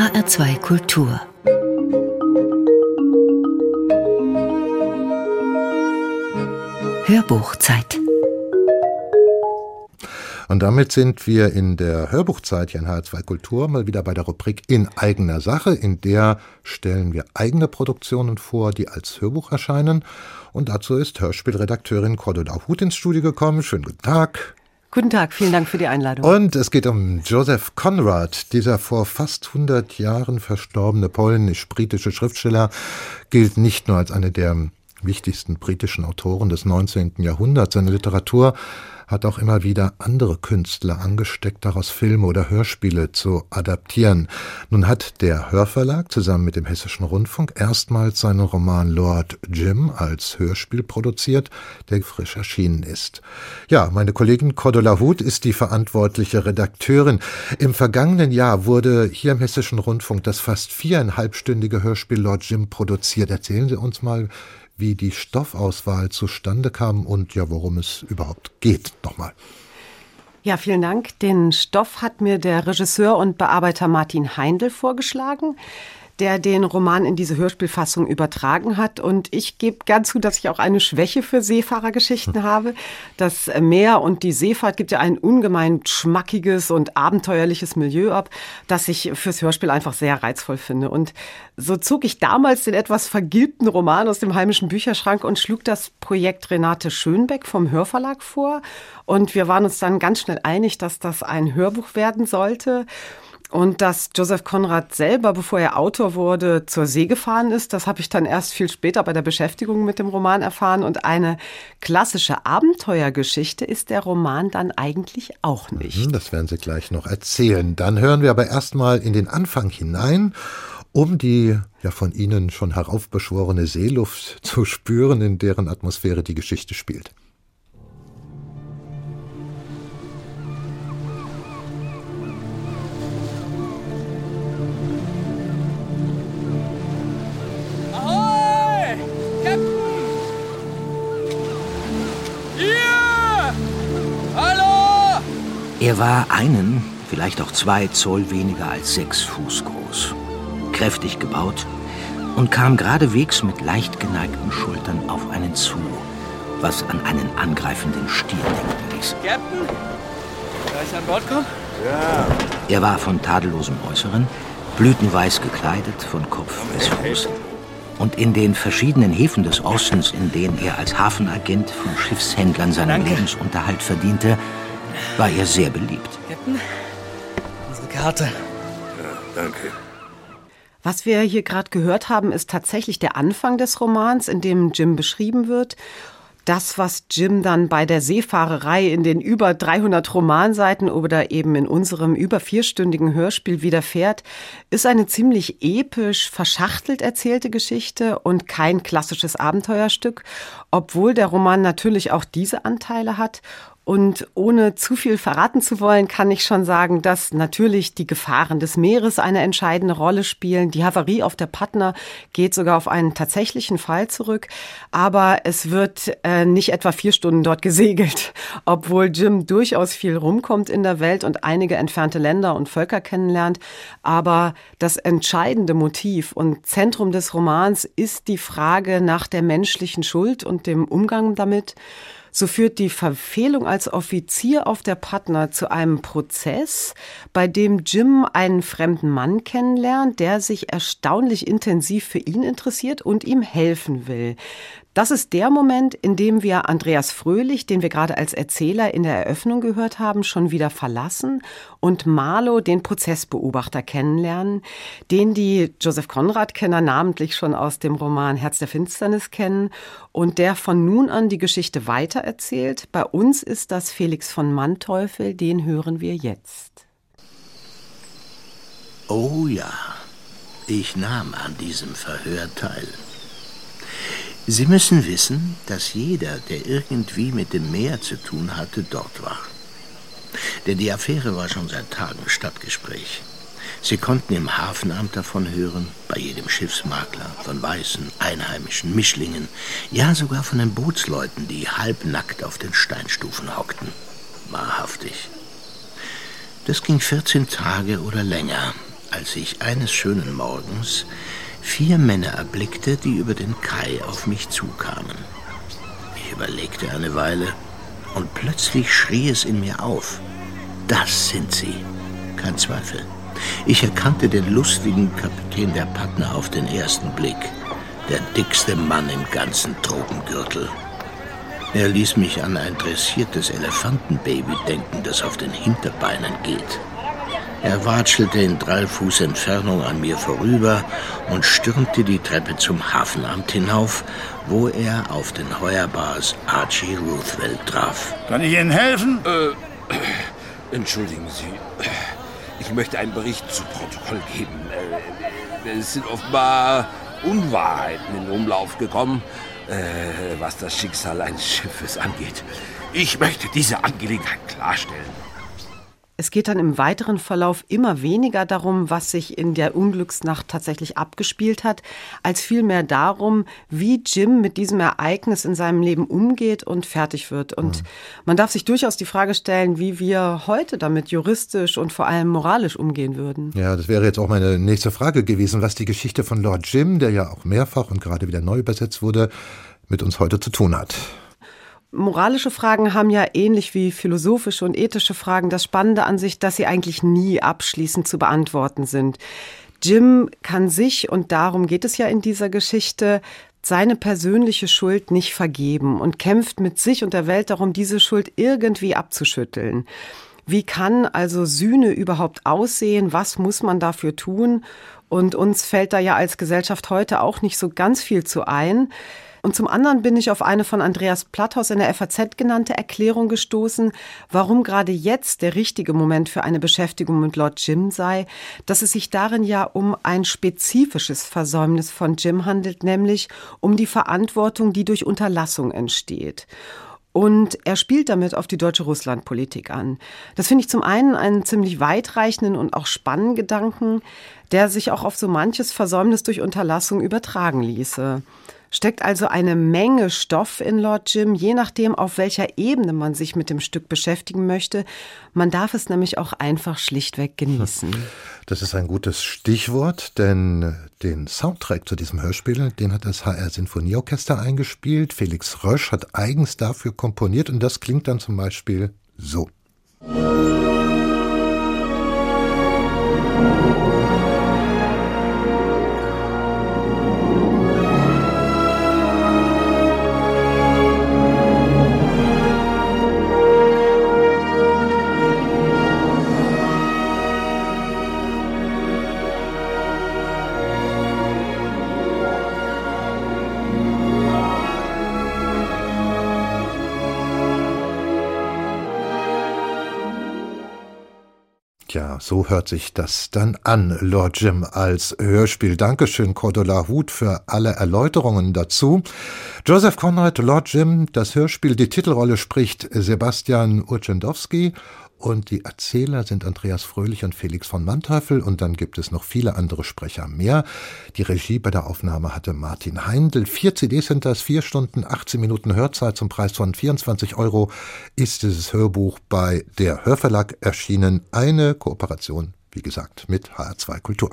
HR2 Kultur Hörbuchzeit und damit sind wir in der Hörbuchzeit hier in HR2 Kultur mal wieder bei der Rubrik In eigener Sache. In der stellen wir eigene Produktionen vor, die als Hörbuch erscheinen. Und dazu ist Hörspielredakteurin Cordula Huth ins Studio gekommen. Schönen guten Tag. Guten Tag, vielen Dank für die Einladung. Und es geht um Joseph Conrad, dieser vor fast 100 Jahren verstorbene polnisch-britische Schriftsteller, gilt nicht nur als eine der wichtigsten britischen Autoren des 19. Jahrhunderts. Seine Literatur hat auch immer wieder andere Künstler angesteckt, daraus Filme oder Hörspiele zu adaptieren. Nun hat der Hörverlag zusammen mit dem Hessischen Rundfunk erstmals seinen Roman Lord Jim als Hörspiel produziert, der frisch erschienen ist. Ja, meine Kollegin Cordula Huth ist die verantwortliche Redakteurin. Im vergangenen Jahr wurde hier im Hessischen Rundfunk das fast viereinhalbstündige Hörspiel Lord Jim produziert. Erzählen Sie uns mal, wie die Stoffauswahl zustande kam und ja, worum es überhaupt geht. Nochmal. Ja, vielen Dank. Den Stoff hat mir der Regisseur und Bearbeiter Martin Heindl vorgeschlagen der den Roman in diese Hörspielfassung übertragen hat. Und ich gebe gern zu, dass ich auch eine Schwäche für Seefahrergeschichten hm. habe. Das Meer und die Seefahrt gibt ja ein ungemein schmackiges und abenteuerliches Milieu ab, das ich fürs Hörspiel einfach sehr reizvoll finde. Und so zog ich damals den etwas vergilbten Roman aus dem heimischen Bücherschrank und schlug das Projekt Renate Schönbeck vom Hörverlag vor. Und wir waren uns dann ganz schnell einig, dass das ein Hörbuch werden sollte. Und dass Joseph Conrad selber, bevor er Autor wurde, zur See gefahren ist, das habe ich dann erst viel später bei der Beschäftigung mit dem Roman erfahren. Und eine klassische Abenteuergeschichte ist der Roman dann eigentlich auch nicht. Mhm, das werden Sie gleich noch erzählen. Dann hören wir aber erstmal in den Anfang hinein, um die ja von Ihnen schon heraufbeschworene Seeluft zu spüren, in deren Atmosphäre die Geschichte spielt. Er war einen, vielleicht auch zwei Zoll weniger als sechs Fuß groß, kräftig gebaut und kam geradewegs mit leicht geneigten Schultern auf einen zu, was an einen angreifenden Stier denken ließ. Captain, kann ich an Bord kommen? Ja. Er war von tadellosem Äußeren, blütenweiß gekleidet von Kopf bis Fuß und in den verschiedenen Häfen des Ostens, in denen er als Hafenagent von Schiffshändlern seinen. Lebensunterhalt verdiente, war er sehr beliebt. Captain, unsere Karte. Ja, danke. Was wir hier gerade gehört haben, ist tatsächlich der Anfang des Romans, in dem Jim beschrieben wird. Das, was Jim dann bei der Seefahrerei in den über 300 Romanseiten oder eben in unserem über vierstündigen Hörspiel widerfährt, ist eine ziemlich episch, verschachtelt erzählte Geschichte und kein klassisches Abenteuerstück, obwohl der Roman natürlich auch diese Anteile hat und ohne zu viel verraten zu wollen, kann ich schon sagen, dass natürlich die Gefahren des Meeres eine entscheidende Rolle spielen. Die Havarie auf der Patna geht sogar auf einen tatsächlichen Fall zurück. Aber es wird äh, nicht etwa vier Stunden dort gesegelt, obwohl Jim durchaus viel rumkommt in der Welt und einige entfernte Länder und Völker kennenlernt. Aber das entscheidende Motiv und Zentrum des Romans ist die Frage nach der menschlichen Schuld und dem Umgang damit. So führt die Verfehlung als Offizier auf der Patna zu einem Prozess, bei dem Jim einen fremden Mann kennenlernt, der sich erstaunlich intensiv für ihn interessiert und ihm helfen will. Das ist der Moment, in dem wir Andreas Fröhlich, den wir gerade als Erzähler in der Eröffnung gehört haben, schon wieder verlassen und Marlow, den Prozessbeobachter, kennenlernen, den die Joseph Conrad-Kenner namentlich schon aus dem Roman Herz der Finsternis kennen und der von nun an die Geschichte weitererzählt. Bei uns ist das Felix von Manteuffel, den hören wir jetzt. Oh ja, ich nahm an diesem Verhör teil. Sie müssen wissen, dass jeder, der irgendwie mit dem Meer zu tun hatte, dort war. Denn die Affäre war schon seit Tagen Stadtgespräch. Sie konnten im Hafenamt davon hören, bei jedem Schiffsmakler, von weißen, einheimischen Mischlingen, ja sogar von den Bootsleuten, die halbnackt auf den Steinstufen hockten. Wahrhaftig. Das ging 14 Tage oder länger, als ich eines schönen Morgens vier Männer erblickte, die über den Kai auf mich zukamen. Ich überlegte eine Weile und plötzlich schrie es in mir auf. Das sind sie, kein Zweifel. Ich erkannte den lustigen Kapitän der Patna auf den ersten Blick, der dickste Mann im ganzen Tropengürtel. Er ließ mich an ein dressiertes Elefantenbaby denken, das auf den Hinterbeinen geht. Er watschelte in drei Fuß Entfernung an mir vorüber und stürmte die Treppe zum Hafenamt hinauf, wo er auf den Heuerbars Archie Ruthwell traf. Kann ich Ihnen helfen? Äh, entschuldigen Sie. Ich möchte einen Bericht zu Protokoll geben. Äh, es sind offenbar Unwahrheiten in Umlauf gekommen, äh, was das Schicksal eines Schiffes angeht. Ich möchte diese Angelegenheit klarstellen. Es geht dann im weiteren Verlauf immer weniger darum, was sich in der Unglücksnacht tatsächlich abgespielt hat, als vielmehr darum, wie Jim mit diesem Ereignis in seinem Leben umgeht und fertig wird. Und mhm. man darf sich durchaus die Frage stellen, wie wir heute damit juristisch und vor allem moralisch umgehen würden. Ja, das wäre jetzt auch meine nächste Frage gewesen, was die Geschichte von Lord Jim, der ja auch mehrfach und gerade wieder neu übersetzt wurde, mit uns heute zu tun hat. Moralische Fragen haben ja ähnlich wie philosophische und ethische Fragen das Spannende an sich, dass sie eigentlich nie abschließend zu beantworten sind. Jim kann sich, und darum geht es ja in dieser Geschichte, seine persönliche Schuld nicht vergeben und kämpft mit sich und der Welt darum, diese Schuld irgendwie abzuschütteln. Wie kann also Sühne überhaupt aussehen? Was muss man dafür tun? Und uns fällt da ja als Gesellschaft heute auch nicht so ganz viel zu ein. Und zum anderen bin ich auf eine von Andreas Platthaus in der FAZ genannte Erklärung gestoßen, warum gerade jetzt der richtige Moment für eine Beschäftigung mit Lord Jim sei, dass es sich darin ja um ein spezifisches Versäumnis von Jim handelt, nämlich um die Verantwortung, die durch Unterlassung entsteht. Und er spielt damit auf die deutsche Russlandpolitik an. Das finde ich zum einen einen ziemlich weitreichenden und auch spannenden Gedanken, der sich auch auf so manches Versäumnis durch Unterlassung übertragen ließe steckt also eine Menge Stoff in Lord Jim, je nachdem, auf welcher Ebene man sich mit dem Stück beschäftigen möchte. Man darf es nämlich auch einfach schlichtweg genießen. Das ist ein gutes Stichwort, denn den Soundtrack zu diesem Hörspiel, den hat das HR Sinfonieorchester eingespielt. Felix Rösch hat eigens dafür komponiert und das klingt dann zum Beispiel so. Musik So hört sich das dann an, Lord Jim, als Hörspiel. Dankeschön, Cordula Huth, für alle Erläuterungen dazu. Joseph Conrad, Lord Jim, das Hörspiel, die Titelrolle spricht Sebastian Urczendowski und die Erzähler sind Andreas Fröhlich und Felix von Manteuffel und dann gibt es noch viele andere Sprecher mehr. Die Regie bei der Aufnahme hatte Martin Heindl. Vier CDs sind das, vier Stunden, 18 Minuten Hörzeit zum Preis von 24 Euro ist dieses Hörbuch bei der Hörverlag erschienen. Eine Kooperation, wie gesagt, mit HR2 Kultur.